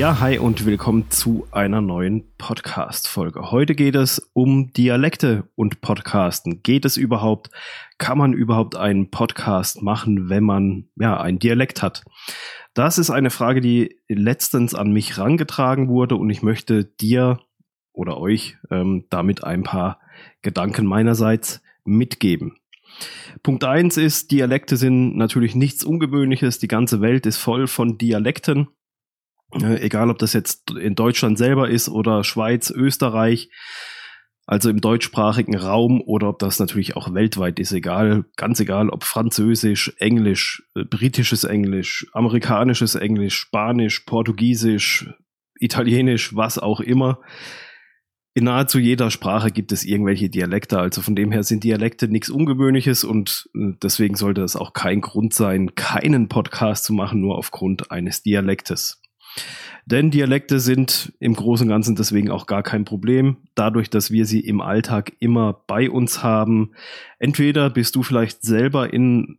Ja, hi und willkommen zu einer neuen Podcast-Folge. Heute geht es um Dialekte und Podcasten. Geht es überhaupt? Kann man überhaupt einen Podcast machen, wenn man ja einen Dialekt hat? Das ist eine Frage, die letztens an mich rangetragen wurde und ich möchte dir oder euch ähm, damit ein paar Gedanken meinerseits mitgeben. Punkt eins ist, Dialekte sind natürlich nichts Ungewöhnliches. Die ganze Welt ist voll von Dialekten. Äh, egal ob das jetzt in Deutschland selber ist oder Schweiz, Österreich, also im deutschsprachigen Raum oder ob das natürlich auch weltweit ist, egal, ganz egal, ob Französisch, Englisch, äh, britisches Englisch, amerikanisches Englisch, Spanisch, Portugiesisch, Italienisch, was auch immer. In nahezu jeder Sprache gibt es irgendwelche Dialekte, also von dem her sind Dialekte nichts Ungewöhnliches und äh, deswegen sollte es auch kein Grund sein, keinen Podcast zu machen, nur aufgrund eines Dialektes. Denn Dialekte sind im Großen und Ganzen deswegen auch gar kein Problem. Dadurch, dass wir sie im Alltag immer bei uns haben. Entweder bist du vielleicht selber in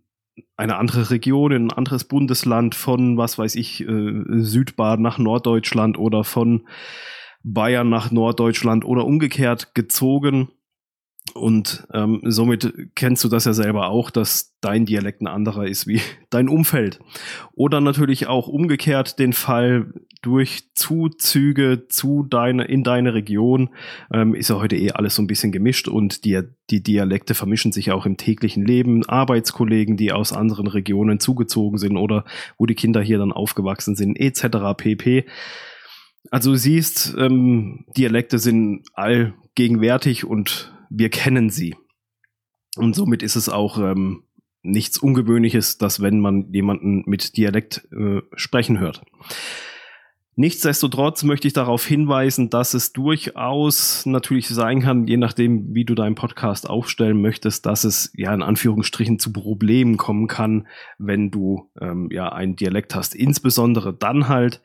eine andere Region, in ein anderes Bundesland von, was weiß ich, äh, Südbaden nach Norddeutschland oder von Bayern nach Norddeutschland oder umgekehrt gezogen und ähm, somit kennst du das ja selber auch, dass dein Dialekt ein anderer ist wie dein Umfeld. Oder natürlich auch umgekehrt den Fall durch Zuzüge zu deine, in deine Region ähm, ist ja heute eh alles so ein bisschen gemischt und die, die Dialekte vermischen sich auch im täglichen Leben. Arbeitskollegen, die aus anderen Regionen zugezogen sind oder wo die Kinder hier dann aufgewachsen sind, etc. pp. Also du siehst, ähm, Dialekte sind allgegenwärtig und wir kennen sie. Und somit ist es auch ähm, nichts Ungewöhnliches, dass wenn man jemanden mit Dialekt äh, sprechen hört. Nichtsdestotrotz möchte ich darauf hinweisen, dass es durchaus natürlich sein kann, je nachdem, wie du deinen Podcast aufstellen möchtest, dass es ja in Anführungsstrichen zu Problemen kommen kann, wenn du ähm, ja einen Dialekt hast. Insbesondere dann halt,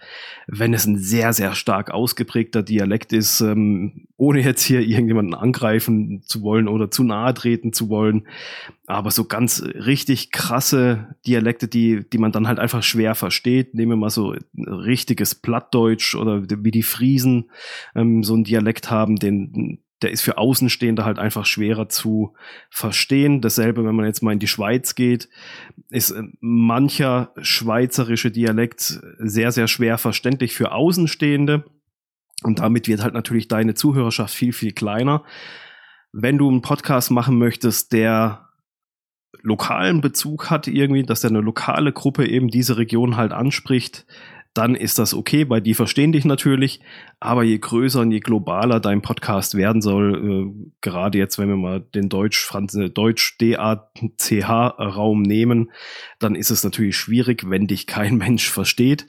wenn es ein sehr, sehr stark ausgeprägter Dialekt ist, ähm, ohne jetzt hier irgendjemanden angreifen zu wollen oder zu nahe treten zu wollen. Aber so ganz richtig krasse Dialekte, die, die man dann halt einfach schwer versteht. Nehmen wir mal so richtiges Plattdeutsch oder wie die Friesen ähm, so einen Dialekt haben, den, der ist für Außenstehende halt einfach schwerer zu verstehen. Dasselbe, wenn man jetzt mal in die Schweiz geht, ist äh, mancher schweizerische Dialekt sehr, sehr schwer verständlich für Außenstehende. Und damit wird halt natürlich deine Zuhörerschaft viel, viel kleiner. Wenn du einen Podcast machen möchtest, der lokalen Bezug hat irgendwie, dass der eine lokale Gruppe eben diese Region halt anspricht, dann ist das okay, weil die verstehen dich natürlich. Aber je größer und je globaler dein Podcast werden soll, äh, gerade jetzt, wenn wir mal den Deutsch, Deutsch DACH-Raum nehmen, dann ist es natürlich schwierig, wenn dich kein Mensch versteht.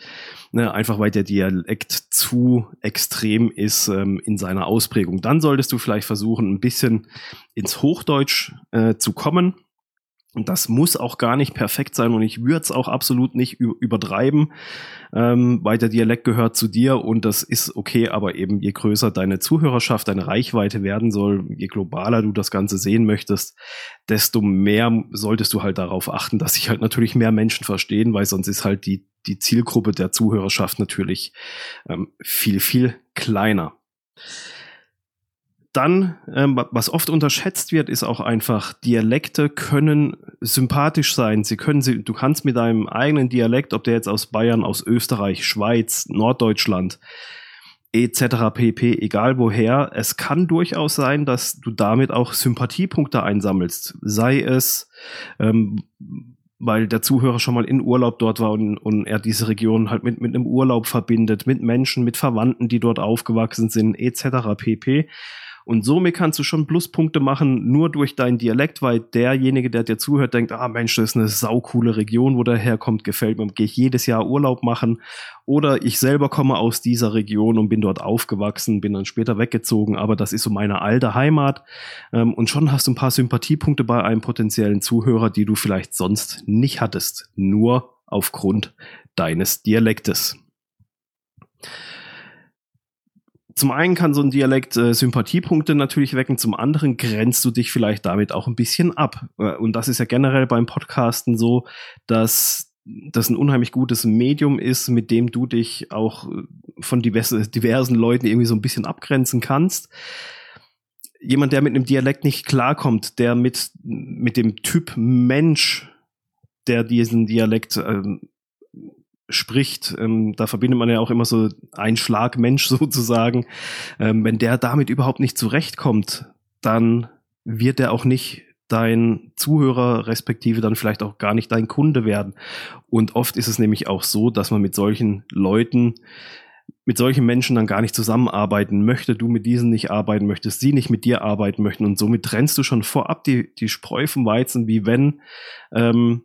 Ne, einfach weil der Dialekt zu extrem ist ähm, in seiner Ausprägung. Dann solltest du vielleicht versuchen, ein bisschen ins Hochdeutsch äh, zu kommen und das muss auch gar nicht perfekt sein und ich würde es auch absolut nicht übertreiben, ähm, weil der Dialekt gehört zu dir und das ist okay, aber eben je größer deine Zuhörerschaft, deine Reichweite werden soll, je globaler du das Ganze sehen möchtest, desto mehr solltest du halt darauf achten, dass sich halt natürlich mehr Menschen verstehen, weil sonst ist halt die, die Zielgruppe der Zuhörerschaft natürlich ähm, viel, viel kleiner. Dann, ähm, was oft unterschätzt wird, ist auch einfach, Dialekte können sympathisch sein. Sie können sie, du kannst mit deinem eigenen Dialekt, ob der jetzt aus Bayern, aus Österreich, Schweiz, Norddeutschland, etc. pp, egal woher, es kann durchaus sein, dass du damit auch Sympathiepunkte einsammelst. Sei es, ähm, weil der Zuhörer schon mal in Urlaub dort war und, und er diese Region halt mit, mit einem Urlaub verbindet, mit Menschen, mit Verwandten, die dort aufgewachsen sind, etc. pp. Und somit kannst du schon Pluspunkte machen, nur durch deinen Dialekt, weil derjenige, der dir zuhört, denkt, ah Mensch, das ist eine saukoole Region, wo der herkommt, gefällt mir, gehe ich jedes Jahr Urlaub machen. Oder ich selber komme aus dieser Region und bin dort aufgewachsen, bin dann später weggezogen, aber das ist so meine alte Heimat. Ähm, und schon hast du ein paar Sympathiepunkte bei einem potenziellen Zuhörer, die du vielleicht sonst nicht hattest, nur aufgrund deines Dialektes zum einen kann so ein Dialekt äh, Sympathiepunkte natürlich wecken, zum anderen grenzt du dich vielleicht damit auch ein bisschen ab. Äh, und das ist ja generell beim Podcasten so, dass das ein unheimlich gutes Medium ist, mit dem du dich auch von diverse, diversen Leuten irgendwie so ein bisschen abgrenzen kannst. Jemand, der mit einem Dialekt nicht klarkommt, der mit, mit dem Typ Mensch, der diesen Dialekt ähm, spricht, ähm, da verbindet man ja auch immer so ein Schlag Mensch sozusagen. Ähm, wenn der damit überhaupt nicht zurechtkommt, dann wird er auch nicht dein Zuhörer, respektive dann vielleicht auch gar nicht dein Kunde werden. Und oft ist es nämlich auch so, dass man mit solchen Leuten, mit solchen Menschen dann gar nicht zusammenarbeiten möchte, du mit diesen nicht arbeiten möchtest, sie nicht mit dir arbeiten möchten und somit trennst du schon vorab die, die Spreu vom Weizen, wie wenn, ähm,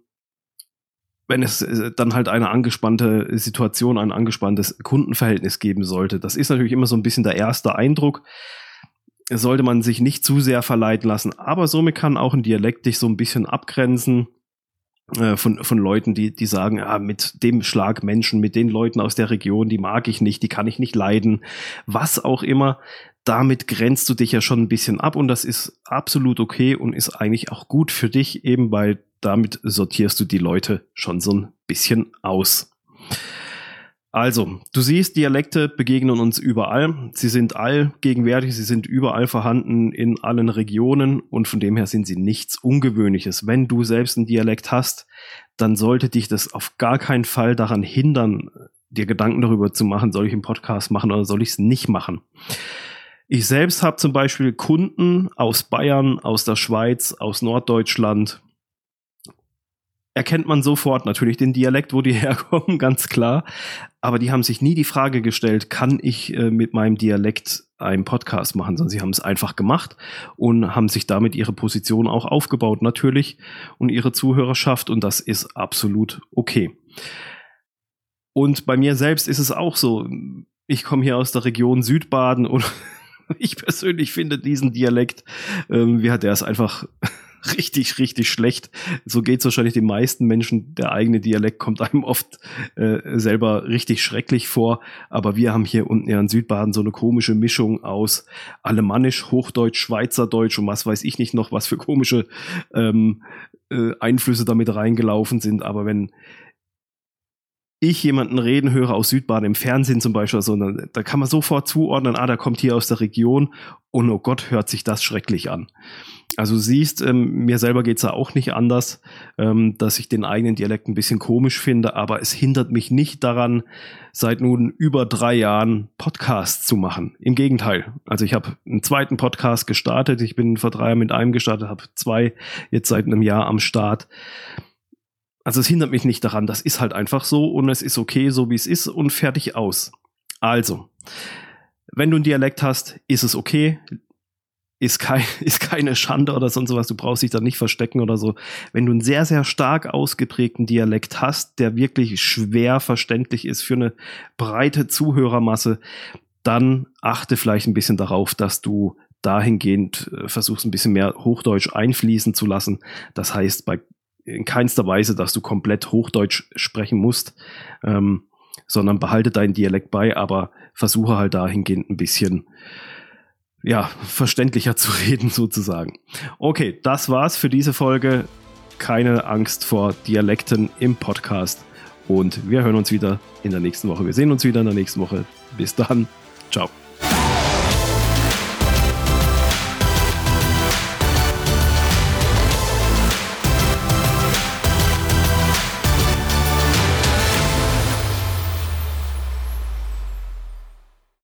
wenn es äh, dann halt eine angespannte Situation, ein angespanntes Kundenverhältnis geben sollte. Das ist natürlich immer so ein bisschen der erste Eindruck sollte man sich nicht zu sehr verleiten lassen. Aber somit kann auch ein Dialekt dich so ein bisschen abgrenzen äh, von, von Leuten, die, die sagen, ah, mit dem Schlag Menschen, mit den Leuten aus der Region, die mag ich nicht, die kann ich nicht leiden, was auch immer. Damit grenzt du dich ja schon ein bisschen ab und das ist absolut okay und ist eigentlich auch gut für dich, eben weil damit sortierst du die Leute schon so ein bisschen aus. Also, du siehst, Dialekte begegnen uns überall. Sie sind allgegenwärtig, sie sind überall vorhanden in allen Regionen und von dem her sind sie nichts Ungewöhnliches. Wenn du selbst einen Dialekt hast, dann sollte dich das auf gar keinen Fall daran hindern, dir Gedanken darüber zu machen, soll ich einen Podcast machen oder soll ich es nicht machen. Ich selbst habe zum Beispiel Kunden aus Bayern, aus der Schweiz, aus Norddeutschland, erkennt man sofort natürlich den Dialekt, wo die herkommen, ganz klar. Aber die haben sich nie die Frage gestellt, kann ich äh, mit meinem Dialekt einen Podcast machen, sondern sie haben es einfach gemacht und haben sich damit ihre Position auch aufgebaut, natürlich, und ihre Zuhörerschaft. Und das ist absolut okay. Und bei mir selbst ist es auch so. Ich komme hier aus der Region Südbaden und ich persönlich finde diesen Dialekt, ähm, wie hat er es einfach richtig, richtig schlecht. So geht es wahrscheinlich den meisten Menschen. Der eigene Dialekt kommt einem oft äh, selber richtig schrecklich vor. Aber wir haben hier unten ja in Südbaden so eine komische Mischung aus Alemannisch, Hochdeutsch, Schweizerdeutsch und was weiß ich nicht noch, was für komische ähm, äh, Einflüsse damit reingelaufen sind. Aber wenn ich jemanden reden höre aus Südbaden im Fernsehen zum Beispiel, so, dann, da kann man sofort zuordnen, ah, der kommt hier aus der Region und oh Gott, hört sich das schrecklich an. Also siehst, ähm, mir selber geht's ja auch nicht anders, ähm, dass ich den eigenen Dialekt ein bisschen komisch finde, aber es hindert mich nicht daran, seit nun über drei Jahren Podcasts zu machen. Im Gegenteil. Also ich habe einen zweiten Podcast gestartet, ich bin vor drei Jahren mit einem gestartet, habe zwei jetzt seit einem Jahr am Start. Also es hindert mich nicht daran, das ist halt einfach so und es ist okay, so wie es ist und fertig aus. Also, wenn du einen Dialekt hast, ist es okay ist, kein, ist keine Schande oder sonst was. Du brauchst dich da nicht verstecken oder so. Wenn du einen sehr, sehr stark ausgeprägten Dialekt hast, der wirklich schwer verständlich ist für eine breite Zuhörermasse, dann achte vielleicht ein bisschen darauf, dass du dahingehend äh, versuchst, ein bisschen mehr Hochdeutsch einfließen zu lassen. Das heißt, bei in keinster Weise, dass du komplett Hochdeutsch sprechen musst, ähm, sondern behalte deinen Dialekt bei, aber versuche halt dahingehend ein bisschen ja, verständlicher zu reden sozusagen. Okay, das war's für diese Folge. Keine Angst vor Dialekten im Podcast. Und wir hören uns wieder in der nächsten Woche. Wir sehen uns wieder in der nächsten Woche. Bis dann. Ciao.